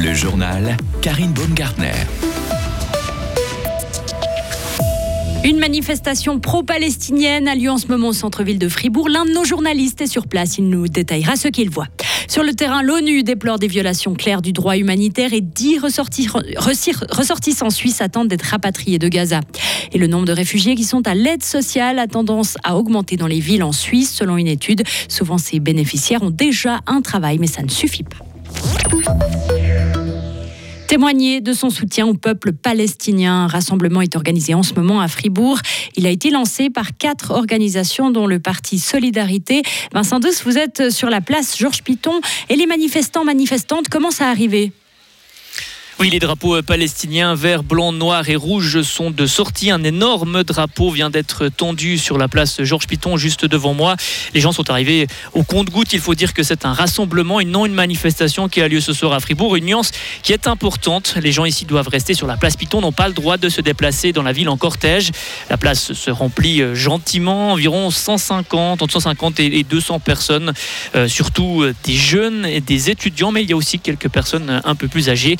Le journal Karine Baumgartner. Une manifestation pro-palestinienne a lieu en ce moment au centre-ville de Fribourg. L'un de nos journalistes est sur place. Il nous détaillera ce qu'il voit. Sur le terrain, l'ONU déplore des violations claires du droit humanitaire et dix ressortissants suisses attendent d'être rapatriés de Gaza. Et le nombre de réfugiés qui sont à l'aide sociale a tendance à augmenter dans les villes en Suisse, selon une étude. Souvent, ces bénéficiaires ont déjà un travail, mais ça ne suffit pas témoigner de son soutien au peuple palestinien. Un rassemblement est organisé en ce moment à Fribourg. Il a été lancé par quatre organisations, dont le parti Solidarité. Vincent Douce, vous êtes sur la place Georges Piton et les manifestants, manifestantes commencent à arriver. Oui, les drapeaux palestiniens vert, blanc, noir et rouge sont de sortie. Un énorme drapeau vient d'être tendu sur la place Georges Piton juste devant moi. Les gens sont arrivés au compte-goutte. Il faut dire que c'est un rassemblement et non une manifestation qui a lieu ce soir à Fribourg. Une nuance qui est importante. Les gens ici doivent rester sur la place Piton, n'ont pas le droit de se déplacer dans la ville en cortège. La place se remplit euh, gentiment, environ 150, entre 150 et 200 personnes, euh, surtout euh, des jeunes et des étudiants, mais il y a aussi quelques personnes un peu plus âgées.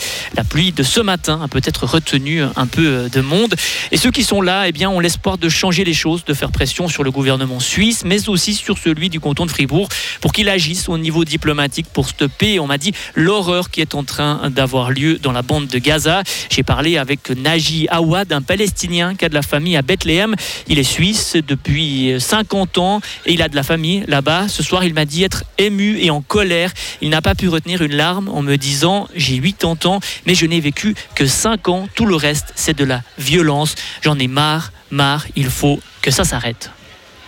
Pluie de ce matin a peut-être retenu un peu de monde. Et ceux qui sont là, eh bien, ont l'espoir de changer les choses, de faire pression sur le gouvernement suisse, mais aussi sur celui du canton de Fribourg pour qu'il agisse au niveau diplomatique pour stopper, on m'a dit, l'horreur qui est en train d'avoir lieu dans la bande de Gaza. J'ai parlé avec Naji Awad, un Palestinien qui a de la famille à Bethléem. Il est suisse depuis 50 ans et il a de la famille là-bas. Ce soir, il m'a dit être ému et en colère. Il n'a pas pu retenir une larme en me disant J'ai 80 ans, mais je n'ai vécu que 5 ans. Tout le reste, c'est de la violence. J'en ai marre, marre. Il faut que ça s'arrête.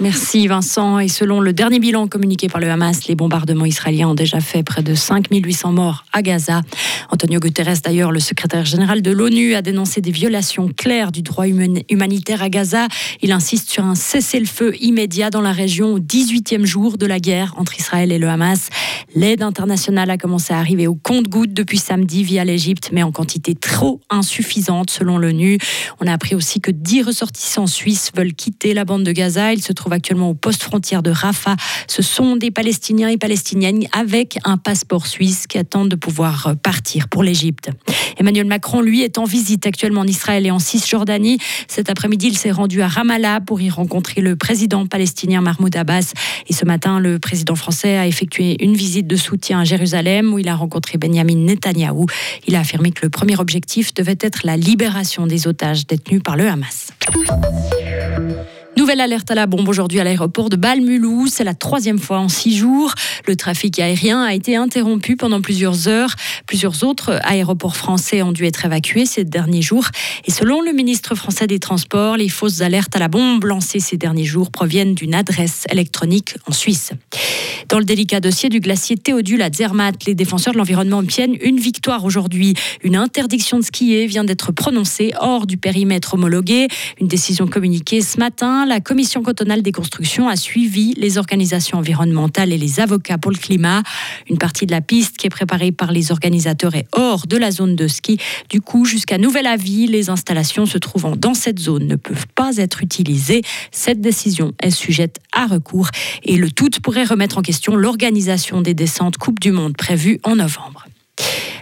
Merci Vincent. Et selon le dernier bilan communiqué par le Hamas, les bombardements israéliens ont déjà fait près de 5800 morts à Gaza. Antonio Guterres, d'ailleurs, le secrétaire général de l'ONU, a dénoncé des violations claires du droit humanitaire à Gaza. Il insiste sur un cessez-le-feu immédiat dans la région au 18e jour de la guerre entre Israël et le Hamas. L'aide internationale a commencé à arriver au compte-gouttes depuis samedi via l'Égypte, mais en quantité trop insuffisante selon l'ONU. On a appris aussi que 10 ressortissants suisses veulent quitter la bande de Gaza. Ils se trouvent actuellement au poste frontière de Rafah. Ce sont des Palestiniens et Palestiniennes avec un passeport suisse qui attendent de pouvoir partir pour l'Égypte. Emmanuel Macron, lui, est en visite actuellement en Israël et en Cisjordanie. Cet après-midi, il s'est rendu à Ramallah pour y rencontrer le président palestinien Mahmoud Abbas. Et ce matin, le président français a effectué une visite de soutien à Jérusalem où il a rencontré Benjamin Netanyahou. Il a affirmé que le premier objectif devait être la libération des otages détenus par le Hamas. Nouvelle alerte à la bombe aujourd'hui à l'aéroport de Balmulhouse. C'est la troisième fois en six jours. Le trafic aérien a été interrompu pendant plusieurs heures. Plusieurs autres aéroports français ont dû être évacués ces derniers jours. Et selon le ministre français des Transports, les fausses alertes à la bombe lancées ces derniers jours proviennent d'une adresse électronique en Suisse. Dans le délicat dossier du glacier Théodule à Zermatt, les défenseurs de l'environnement obtiennent une victoire aujourd'hui. Une interdiction de skier vient d'être prononcée hors du périmètre homologué. Une décision communiquée ce matin la commission cantonale des constructions a suivi les organisations environnementales et les avocats pour le climat. Une partie de la piste qui est préparée par les organisateurs est hors de la zone de ski. Du coup, jusqu'à nouvel avis, les installations se trouvant dans cette zone ne peuvent pas être utilisées. Cette décision est sujette à recours et le tout pourrait remettre en question l'organisation des descentes Coupe du Monde prévues en novembre.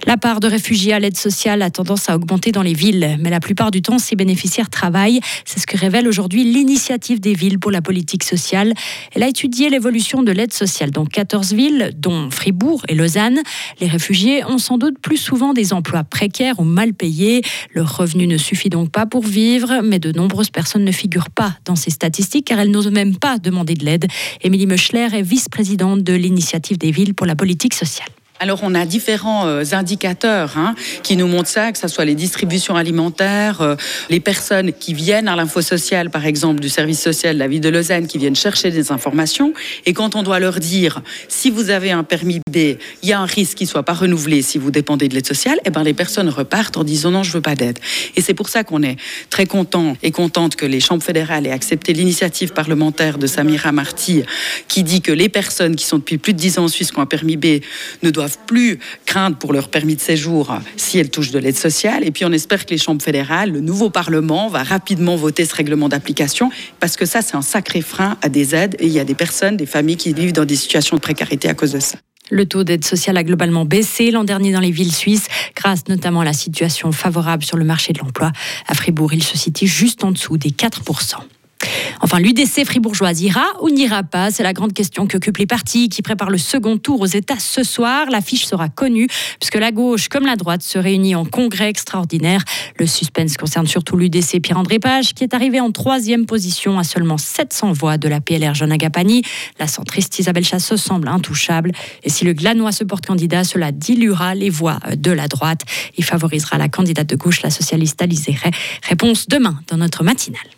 La part de réfugiés à l'aide sociale a tendance à augmenter dans les villes, mais la plupart du temps, ces bénéficiaires travaillent. C'est ce que révèle aujourd'hui l'initiative des villes pour la politique sociale. Elle a étudié l'évolution de l'aide sociale dans 14 villes, dont Fribourg et Lausanne. Les réfugiés ont sans doute plus souvent des emplois précaires ou mal payés. Leur revenu ne suffit donc pas pour vivre, mais de nombreuses personnes ne figurent pas dans ces statistiques car elles n'osent même pas demander de l'aide. Émilie Meuchler est vice-présidente de l'initiative des villes pour la politique sociale. Alors on a différents euh, indicateurs hein, qui nous montrent ça, que ce soit les distributions alimentaires, euh, les personnes qui viennent à l'info sociale, par exemple du service social de la ville de Lausanne, qui viennent chercher des informations. Et quand on doit leur dire, si vous avez un permis B, il y a un risque qu'il ne soit pas renouvelé si vous dépendez de l'aide sociale, eh ben les personnes repartent en disant non, je veux pas d'aide. Et c'est pour ça qu'on est très content et contente que les chambres fédérales aient accepté l'initiative parlementaire de Samira Marty, qui dit que les personnes qui sont depuis plus de 10 ans en Suisse qui ont un permis B ne doivent plus craindre pour leur permis de séjour si elles touchent de l'aide sociale. Et puis on espère que les chambres fédérales, le nouveau Parlement, va rapidement voter ce règlement d'application parce que ça, c'est un sacré frein à des aides et il y a des personnes, des familles qui vivent dans des situations de précarité à cause de ça. Le taux d'aide sociale a globalement baissé l'an dernier dans les villes suisses, grâce notamment à la situation favorable sur le marché de l'emploi. À Fribourg, il se situe juste en dessous des 4%. Enfin, l'UDC fribourgeoise ira ou n'ira pas C'est la grande question qu'occupent les partis qui préparent le second tour aux États ce soir. L'affiche sera connue puisque la gauche comme la droite se réunissent en congrès extraordinaire. Le suspense concerne surtout l'UDC Pierre-André Page qui est arrivé en troisième position à seulement 700 voix de la PLR Jean Agapani. La centriste Isabelle Chassot semble intouchable. Et si le Glanois se porte candidat, cela diluera les voix de la droite et favorisera la candidate de gauche, la socialiste Alizé Réponse demain dans notre matinale.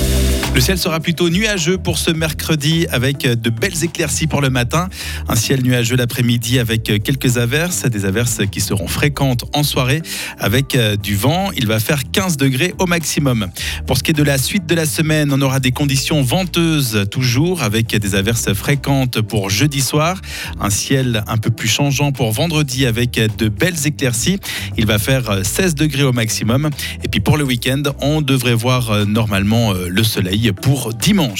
Le ciel sera plutôt nuageux pour ce mercredi avec de belles éclaircies pour le matin. Un ciel nuageux l'après-midi avec quelques averses, des averses qui seront fréquentes en soirée avec euh, du vent. Il va faire 15 degrés au maximum. Pour ce qui est de la suite de la semaine, on aura des conditions venteuses toujours avec des averses fréquentes pour jeudi soir. Un ciel un peu plus changeant pour vendredi avec de belles éclaircies. Il va faire 16 degrés au maximum. Et puis pour le week-end, on devrait voir euh, normalement euh, le soleil pour dimanche.